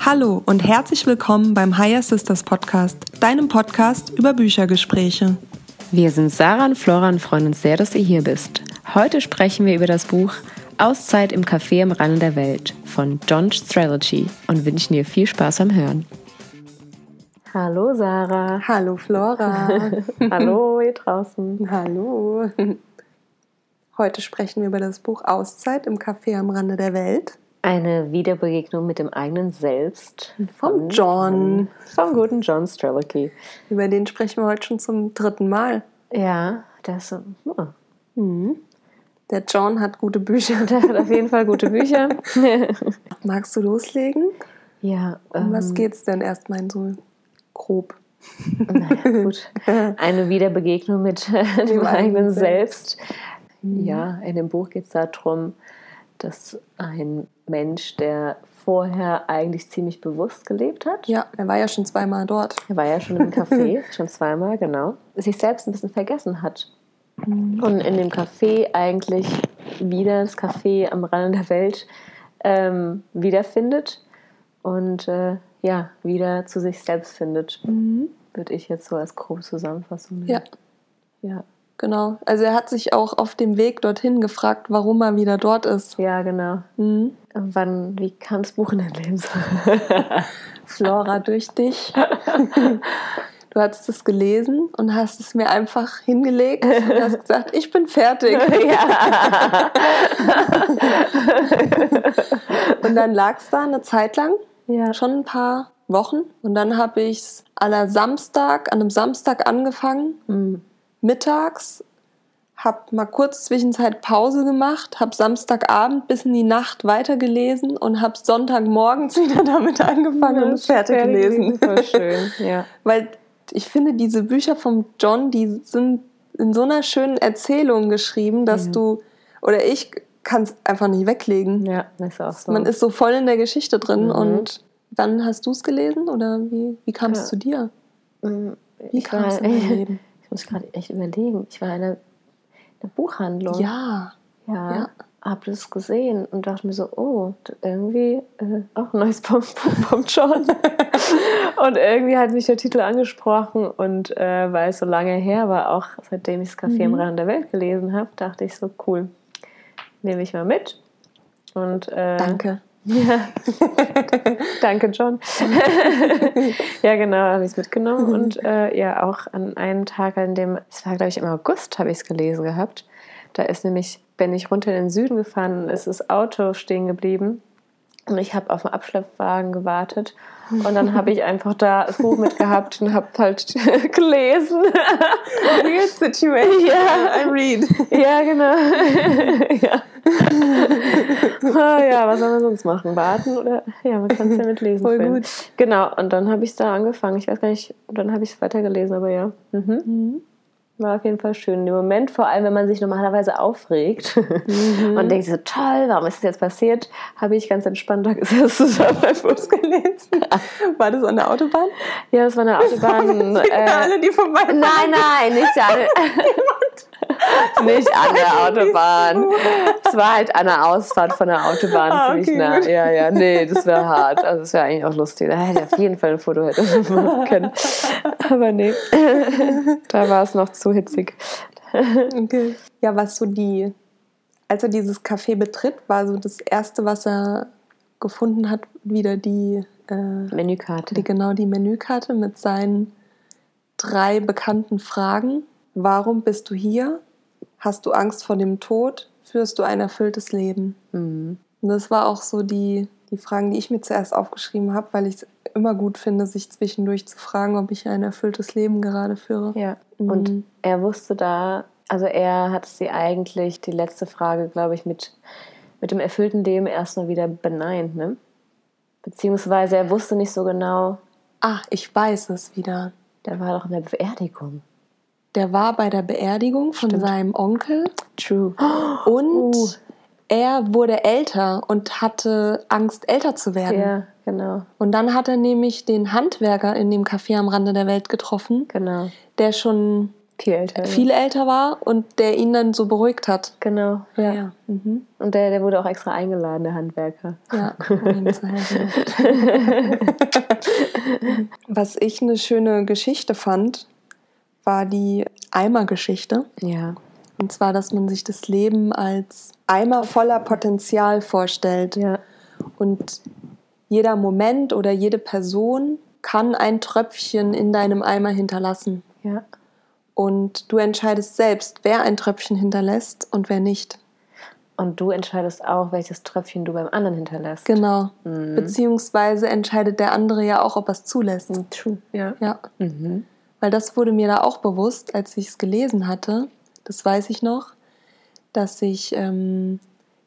Hallo und herzlich willkommen beim Higher Sisters Podcast, deinem Podcast über Büchergespräche. Wir sind Sarah und Flora und freuen uns sehr, dass ihr hier bist. Heute sprechen wir über das Buch Auszeit im Café am Rande der Welt von John Strelici und wünschen dir viel Spaß am Hören. Hallo Sarah. Hallo Flora. Hallo ihr draußen. Hallo. Heute sprechen wir über das Buch Auszeit im Café am Rande der Welt. Eine Wiederbegegnung mit dem eigenen Selbst. Vom John. Vom guten John Strelicky. Über den sprechen wir heute schon zum dritten Mal. Ja, so. Oh. Mhm. Der John hat gute Bücher. Der hat auf jeden Fall gute Bücher. Magst du loslegen? ja. Um was ähm, geht's denn erstmal so grob? Naja, gut. Eine Wiederbegegnung mit dem eigenen Selbst. Selbst. Ja, in dem Buch geht es darum, dass ein Mensch, der vorher eigentlich ziemlich bewusst gelebt hat, Ja, er war ja schon zweimal dort. er war ja schon im Café, schon zweimal, genau, sich selbst ein bisschen vergessen hat. Und in dem Café eigentlich wieder das Café am Rande der Welt ähm, wiederfindet und äh, ja, wieder zu sich selbst findet. Würde ich jetzt so als grobe Zusammenfassung nennen. Ja, Ja, genau. Also er hat sich auch auf dem Weg dorthin gefragt, warum er wieder dort ist. ja genau. Mhm. Wann, wie kam das Buch in dein Leben? Flora durch dich. Du hast es gelesen und hast es mir einfach hingelegt und hast gesagt, ich bin fertig. Und dann lag es da eine Zeit lang, ja. schon ein paar Wochen. Und dann habe ich es aller Samstag, an einem Samstag angefangen, Mhm. mittags, habe mal kurz zwischenzeit Pause gemacht, habe Samstagabend bis in die Nacht weitergelesen und habe Sonntagmorgens wieder damit angefangen und es fertig gelesen. Voll schön, ja. Weil ich finde, diese Bücher vom John, die sind in so einer schönen Erzählung geschrieben, dass Ja. du oder ich kann es einfach nicht weglegen. Ja, ist auch so. Man ist so voll in der Geschichte drin Mhm. und dann hast du es gelesen oder wie, wie kam es Ja. zu dir? Mhm. Wie ich, kam es in dein Leben? ich muss gerade echt überlegen. Ich war in einer, in einer Buchhandlung. Ja, ja. ja. Hab das gesehen und dachte mir so, oh, irgendwie äh, auch ein neues vom John. und irgendwie hat mich der Titel angesprochen und äh, weil es so lange her war, auch seitdem ich das Café am Mhm. Rand der Welt gelesen habe, dachte ich so, cool, nehme ich mal mit. Und, äh, danke. Ja. Danke, John. ja, genau, habe ich es mitgenommen. Und äh, ja, auch an einem Tag, an dem, es war, glaube ich, im August, habe ich es gelesen gehabt. Da ist nämlich, bin ich runter in den Süden gefahren und ist das Auto stehen geblieben. Und ich habe auf den Abschleppwagen gewartet. Und dann habe ich einfach da das Buch mitgehabt und habe halt gelesen. Weird situation. Ja. I read. Ja, genau. ja. Ah, ja, was soll man sonst machen? Warten oder? Ja, man kann es ja mitlesen. Voll gut. Genau, und dann habe ich es da angefangen. Ich weiß gar nicht, dann habe ich es weitergelesen, aber ja. Mhm. Mhm. War auf jeden Fall schön. Im Moment, vor allem, wenn man sich normalerweise aufregt Mhm. und denkt so, toll, warum ist das jetzt passiert, habe ich ganz entspannt da gesessen und mein Fuß gelesen. War das an der Autobahn? Ja, das war eine Autobahn. äh, alle, die vorbei Nein, nein, nicht an, nicht an der Autobahn. Es war halt an der Ausfahrt von der Autobahn Ah, ziemlich okay, nah. gut. Ja, ja, nee, das wäre hart. Also es wäre eigentlich auch lustig. Da hätte ich auf jeden Fall ein Foto hätte machen können. Aber nee, da war es noch zu hitzig. Okay. Ja, was so die, als er dieses Café betritt, war so das erste, was er gefunden hat, wieder die, äh, Menükarte. die genau die Menükarte mit seinen drei bekannten Fragen. Warum bist du hier? Hast du Angst vor dem Tod? Führst du ein erfülltes Leben? Mhm. Und das war auch so die, die Fragen, die ich mir zuerst aufgeschrieben habe, weil ich es immer gut finde, sich zwischendurch zu fragen, ob ich ein erfülltes Leben gerade führe. Ja. Mhm. Und er wusste da, also er hat sie eigentlich, die letzte Frage, glaube ich, mit, mit dem erfüllten Leben erstmal wieder beneint, ne? Beziehungsweise er wusste nicht so genau, Ah, ich weiß es wieder. der war doch in der Beerdigung. Der war bei der Beerdigung von Stimmt. seinem Onkel True. und Uh. er wurde älter und hatte Angst, älter zu werden. Ja, genau, Und dann hat er nämlich den Handwerker in dem Café am Rande der Welt getroffen, genau. der schon viel älter, viel älter war und der ihn dann so beruhigt hat. Genau, ja. Ja. Mhm. Und der, der wurde auch extra eingeladen, der Handwerker. Ja, um ihm zu helfen. Was ich eine schöne Geschichte fand, war die Eimergeschichte. Ja. Und zwar, dass man sich das Leben als Eimer voller Potenzial vorstellt. Ja. Und jeder Moment oder jede Person kann ein Tröpfchen in deinem Eimer hinterlassen. Ja. Und du entscheidest selbst, wer ein Tröpfchen hinterlässt und wer nicht. Und du entscheidest auch, welches Tröpfchen du beim anderen hinterlässt. Genau. Mhm. Beziehungsweise entscheidet der andere ja auch, ob er es zulässt. True. Ja. Ja. Mhm. Weil das wurde mir da auch bewusst, als ich es gelesen hatte. Das weiß ich noch, dass ich, ähm,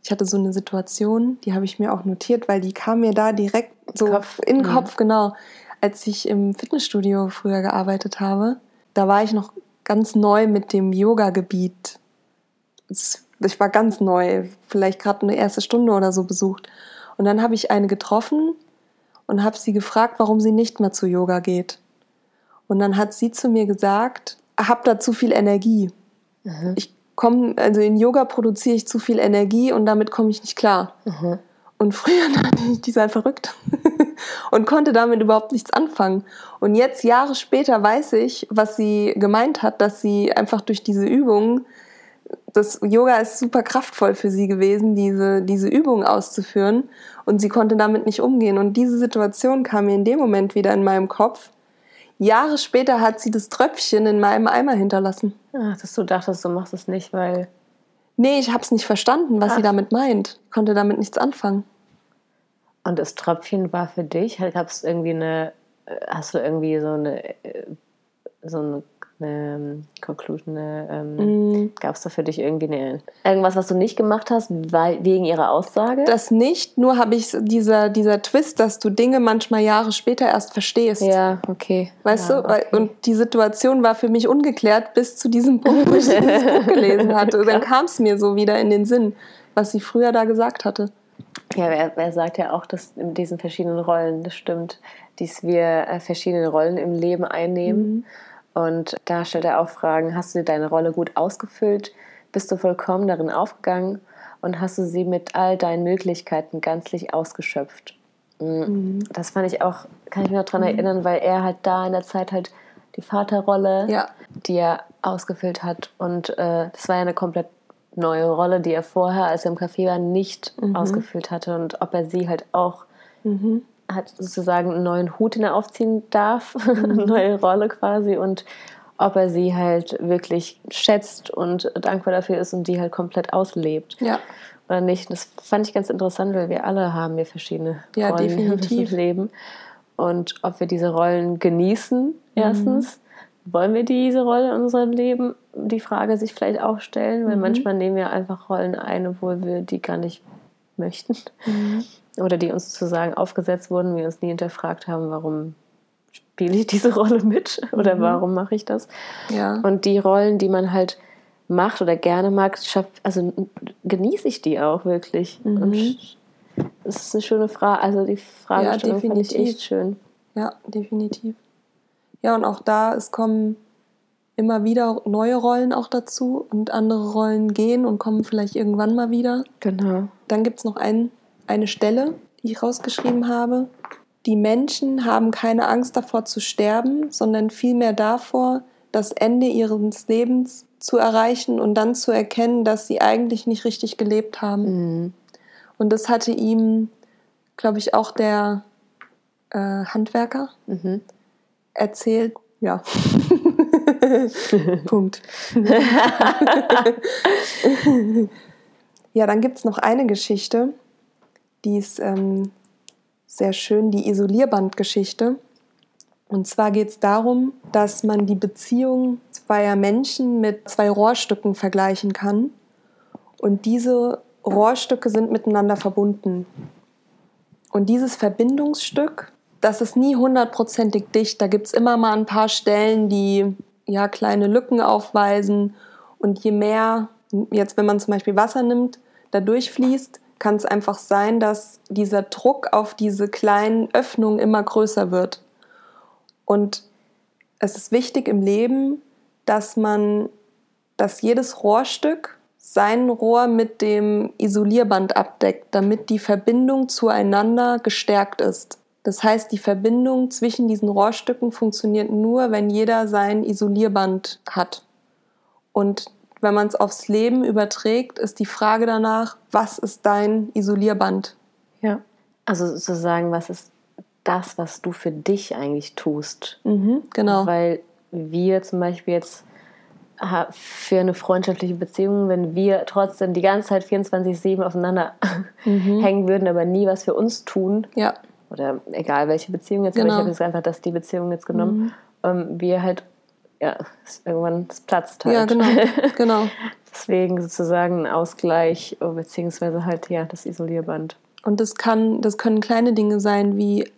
ich hatte so eine Situation, die habe ich mir auch notiert, weil die kam mir da direkt so Kopf. in den Mhm. Kopf, genau. Als ich im Fitnessstudio früher gearbeitet habe, da war ich noch ganz neu mit dem Yoga-Gebiet. Ich war ganz neu, vielleicht gerade eine erste Stunde oder so besucht. Und dann habe ich eine getroffen und habe sie gefragt, warum sie nicht mehr zu Yoga geht. Und dann hat sie zu mir gesagt, hab da zu viel Energie. Mhm. Ich komme, also in Yoga produziere ich zu viel Energie und damit komme ich nicht klar. Mhm. Und früher dachte ich, die sei verrückt und konnte damit überhaupt nichts anfangen. Und jetzt, Jahre später, weiß ich, was sie gemeint hat, dass sie einfach durch diese Übungen, das Yoga ist super kraftvoll für sie gewesen, diese, diese Übungen auszuführen. Und sie konnte damit nicht umgehen. Und diese Situation kam mir in dem Moment wieder in meinem Kopf. Jahre später hat sie das Tröpfchen in meinem Eimer hinterlassen. Ach, dass du dachtest, du machst es nicht, weil. Nee, ich habe es nicht verstanden, was sie Ach. damit meint. Konnte damit nichts anfangen. Und das Tröpfchen war für dich? Gab es irgendwie eine. äh, Hast du irgendwie so eine. äh, So eine, eine ähm, Conclusion? Ähm, Mm, Gab es da für dich irgendwie eine, irgendwas, was du nicht gemacht hast, weil, wegen ihrer Aussage? Das nicht, nur habe ich dieser, dieser Twist, dass du Dinge manchmal Jahre später erst verstehst. ja, okay. Weißt ja, du? Okay. Und die Situation war für mich ungeklärt bis zu diesem Punkt, wo ich dieses Buch gelesen hatte. Dann kam es mir so wieder in den Sinn, was sie früher da gesagt hatte. Ja, er, er sagt ja auch, dass in diesen verschiedenen Rollen, das stimmt, dass wir äh, verschiedene Rollen im Leben einnehmen. Und da stellt er auch Fragen, hast du deine Rolle gut ausgefüllt? Bist du vollkommen darin aufgegangen? Und hast du sie mit all deinen Möglichkeiten ganzlich ausgeschöpft? Mm, Das fand ich auch, kann ich mich noch daran erinnern, weil er halt da in der Zeit halt die Vaterrolle, Ja. die er ausgefüllt hat. Und äh, das war ja eine komplett neue Rolle, die er vorher, als er im Café war, nicht ausgefüllt hatte. Und ob er sie halt auch Mhm. Hat sozusagen einen neuen Hut, den er aufziehen darf, eine neue Rolle quasi und ob er sie halt wirklich schätzt und dankbar dafür ist und die halt komplett auslebt Ja. oder nicht. Das fand ich ganz interessant, weil wir alle haben hier verschiedene Ja, Rollen definitiv. im Leben und ob wir diese Rollen genießen, erstens. Wollen wir diese Rolle in unserem Leben, die Frage sich vielleicht auch stellen, weil manchmal nehmen wir einfach Rollen ein, obwohl wir die gar nicht möchten oder die uns sozusagen aufgesetzt wurden, wir uns nie hinterfragt haben, warum spiele ich diese Rolle mit oder warum mache ich das? Ja. Und die Rollen, die man halt macht oder gerne mag, schafft, also genieße ich die auch wirklich. Und sch- das ist eine schöne Frage. Also die Fragestellung fand ich definitiv. echt schön. Ja, definitiv. Ja, und auch da, es kommen immer wieder neue Rollen auch dazu und andere Rollen gehen und kommen vielleicht irgendwann mal wieder. Genau. Dann gibt es noch ein, eine Stelle, die ich rausgeschrieben habe. Die Menschen haben keine Angst davor zu sterben, sondern vielmehr davor, das Ende ihres Lebens zu erreichen und dann zu erkennen, dass sie eigentlich nicht richtig gelebt haben. Mhm. Und das hatte ihm, glaube ich, auch der äh, Handwerker Mhm. erzählt. Ja. Punkt. ja, dann gibt es noch eine Geschichte, die ist ähm, sehr schön, die Isolierbandgeschichte. Und zwar geht es darum, dass man die Beziehung zweier Menschen mit zwei Rohrstücken vergleichen kann. Und diese Rohrstücke sind miteinander verbunden. Und dieses Verbindungsstück, das ist nie hundertprozentig dicht. Da gibt es immer mal ein paar Stellen, die ja kleine Lücken aufweisen. Und je mehr, jetzt wenn man zum Beispiel Wasser nimmt, da durchfließt, kann es einfach sein, dass dieser Druck auf diese kleinen Öffnungen immer größer wird. Und es ist wichtig im Leben, dass man, dass jedes Rohrstück sein Rohr mit dem Isolierband abdeckt, damit die Verbindung zueinander gestärkt ist. Das heißt, die Verbindung zwischen diesen Rohrstücken funktioniert nur, wenn jeder sein Isolierband hat. Und wenn man es aufs Leben überträgt, ist die Frage danach, was ist dein Isolierband? Ja. Also sozusagen, was ist das, was du für dich eigentlich tust? Mhm, genau. Weil wir zum Beispiel jetzt für eine freundschaftliche Beziehung, wenn wir trotzdem die ganze Zeit 24-7 aufeinander mhm. hängen würden, aber nie was für uns tun. Ja. Oder egal welche Beziehung jetzt, genau. aber ich habe jetzt einfach das die Beziehung jetzt genommen. Mhm. Ähm, wir halt, ja, irgendwann es platzt halt. Ja, genau. genau. Deswegen sozusagen ein Ausgleich, beziehungsweise halt ja das Isolierband. Und das kann, das können kleine Dinge sein, wie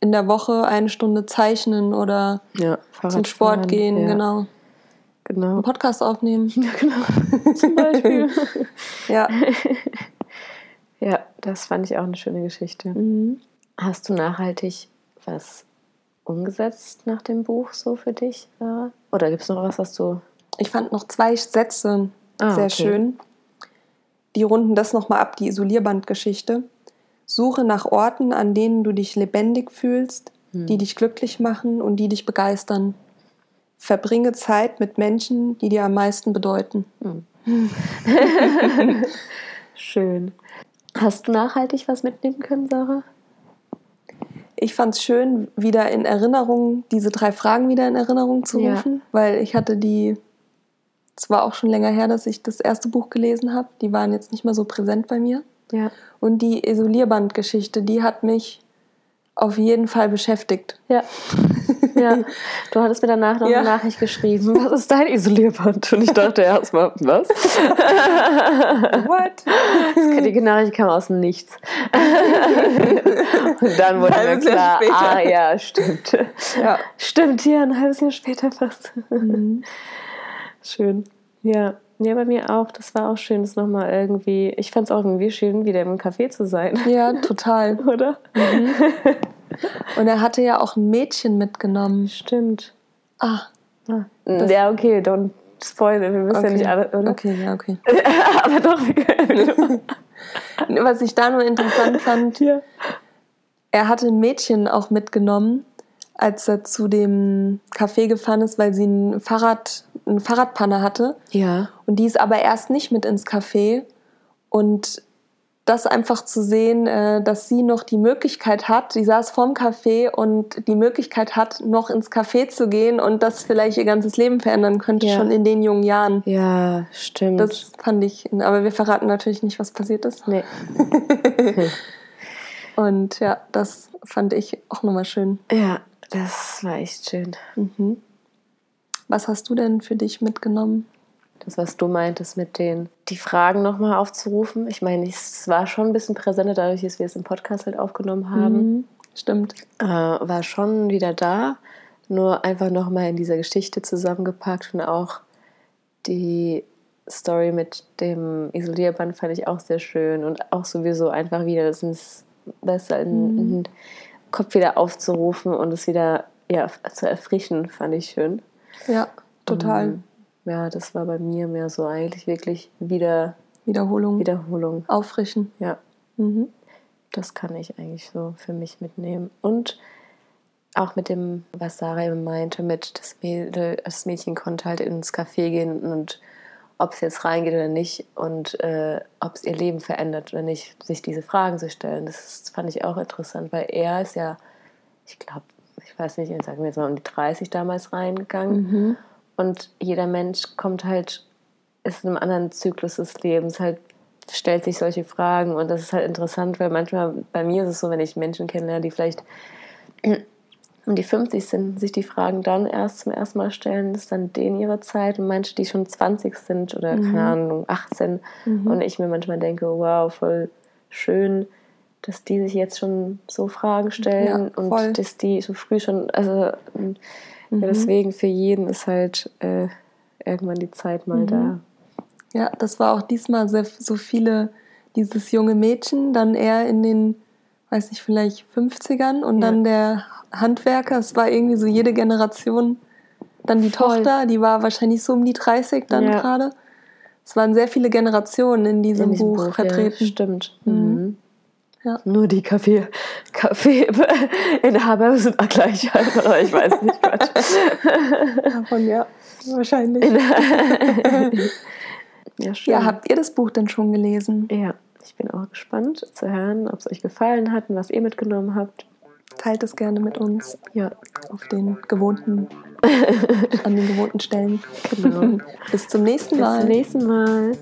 in der Woche eine Stunde zeichnen oder ja, zum Sport gehen, ja. genau. Genau. Einen Podcast aufnehmen. Ja, genau. Zum Beispiel. ja. Ja, das fand ich auch eine schöne Geschichte. Mhm. Hast du nachhaltig was umgesetzt nach dem Buch so für dich? Oder gibt es noch was, was du. Ich fand noch zwei Sätze ah, sehr okay. schön. Die runden das nochmal ab, die Isolierbandgeschichte. Suche nach Orten, an denen du dich lebendig fühlst, hm. die dich glücklich machen und die dich begeistern. Verbringe Zeit mit Menschen, die dir am meisten bedeuten. Hm. Schön. Hast du nachhaltig was mitnehmen können, Sarah? Ich fand es schön, wieder in Erinnerung, diese drei Fragen wieder in Erinnerung zu rufen, ja. weil ich hatte die, es war auch schon länger her, dass ich das erste Buch gelesen habe, die waren jetzt nicht mehr so präsent bei mir. Ja. Und die Isolierbandgeschichte, die hat mich auf jeden Fall beschäftigt. Ja. ja. Du hattest mir danach noch ja. eine Nachricht geschrieben. Was ist dein Isolierband? Und ich dachte erstmal, was? What? Die Nachricht kam aus dem Nichts. Und dann wurde mir klar, ah ja, stimmt. Ja. Stimmt, ja, ein halbes Jahr später fast. Mhm. Schön. Ja. Ja, bei mir auch. Das war auch schön, das nochmal irgendwie. Ich fand es auch irgendwie schön, wieder im Café zu sein. Ja, total. Oder? Mhm. Und er hatte ja auch ein Mädchen mitgenommen. Stimmt. Ah. ah. Ja, okay, don't spoil, wir wissen okay. ja nicht alle, oder? Okay, ja, okay. Aber doch, wir können. Was ich da nur interessant fand, ja. er hatte ein Mädchen auch mitgenommen, als er zu dem Café gefahren ist, weil sie ein Fahrrad eine Fahrradpanne hatte. Ja. Und die ist aber erst nicht mit ins Café. Und das einfach zu sehen, äh, dass sie noch die Möglichkeit hat, sie saß vorm Café und die Möglichkeit hat, noch ins Café zu gehen und das vielleicht ihr ganzes Leben verändern könnte, ja. schon in den jungen Jahren. Ja, stimmt. Das fand ich, aber wir verraten natürlich nicht, was passiert ist. Nee. und ja, das fand ich auch nochmal schön. Ja, das war echt schön. Mhm. Was hast du denn für dich mitgenommen? Das, was du meintest mit den, die Fragen nochmal aufzurufen. Ich meine, es war schon ein bisschen präsenter, dadurch, dass wir es im Podcast halt aufgenommen haben. Mhm, stimmt. Äh, war schon wieder da, nur einfach nochmal in dieser Geschichte zusammengepackt und auch die Story mit dem Isolierband fand ich auch sehr schön und auch sowieso einfach wieder das ins, besser in, mhm. in den Kopf wieder aufzurufen und es wieder ja, zu erfrischen, fand ich schön. Ja, total. Um, ja, das war bei mir mehr so eigentlich wirklich wieder Wiederholung. Wiederholung. Auffrischen. Ja. Mhm. Das kann ich eigentlich so für mich mitnehmen. Und auch mit dem, was Sarah eben meinte, mit das Mädel, das Mädchen konnte halt ins Café gehen und ob es jetzt reingeht oder nicht und äh, ob es ihr Leben verändert oder nicht, sich diese Fragen zu stellen. Das fand ich auch interessant, weil er ist ja, ich glaube, ich weiß nicht, sagen wir jetzt mal um die 30 damals reingegangen. Mhm. Und jeder Mensch kommt halt, ist in einem anderen Zyklus des Lebens, halt stellt sich solche Fragen. Und das ist halt interessant, weil manchmal, bei mir ist es so, wenn ich Menschen kenne, die vielleicht um die 50 sind, sich die Fragen dann erst zum ersten Mal stellen, ist dann denen ihre Zeit. Und manche, die schon 20 sind oder mhm. keine Ahnung, 18. Mhm. Und ich mir manchmal denke, wow, voll schön, dass die sich jetzt schon so Fragen stellen ja, und dass die so früh schon, also mhm. ja, deswegen für jeden ist halt äh, irgendwann die Zeit mal mhm. da. Ja, das war auch diesmal sehr, so viele, dieses junge Mädchen, dann eher in den, weiß nicht, vielleicht 50ern und ja. dann der Handwerker. Es war irgendwie so jede Generation dann die Voll. Tochter, die war wahrscheinlich so um die 30 dann ja. gerade. Es waren sehr viele Generationen in diesem, in diesem Buch, Buch, vertreten. Ja, stimmt. Mhm. Ja. Nur die Kaffee, Kaffeeinhaber sind gleich oder ich weiß nicht, Gott. Davon ja, wahrscheinlich. ja, schön. ja, habt ihr das Buch denn schon gelesen? Ja, ich bin auch gespannt zu hören, ob es euch gefallen hat und was ihr mitgenommen habt. Teilt es gerne mit uns. Ja. Auf den gewohnten, an den gewohnten Stellen. Genau. Bis zum nächsten Mal. Bis zum nächsten Mal.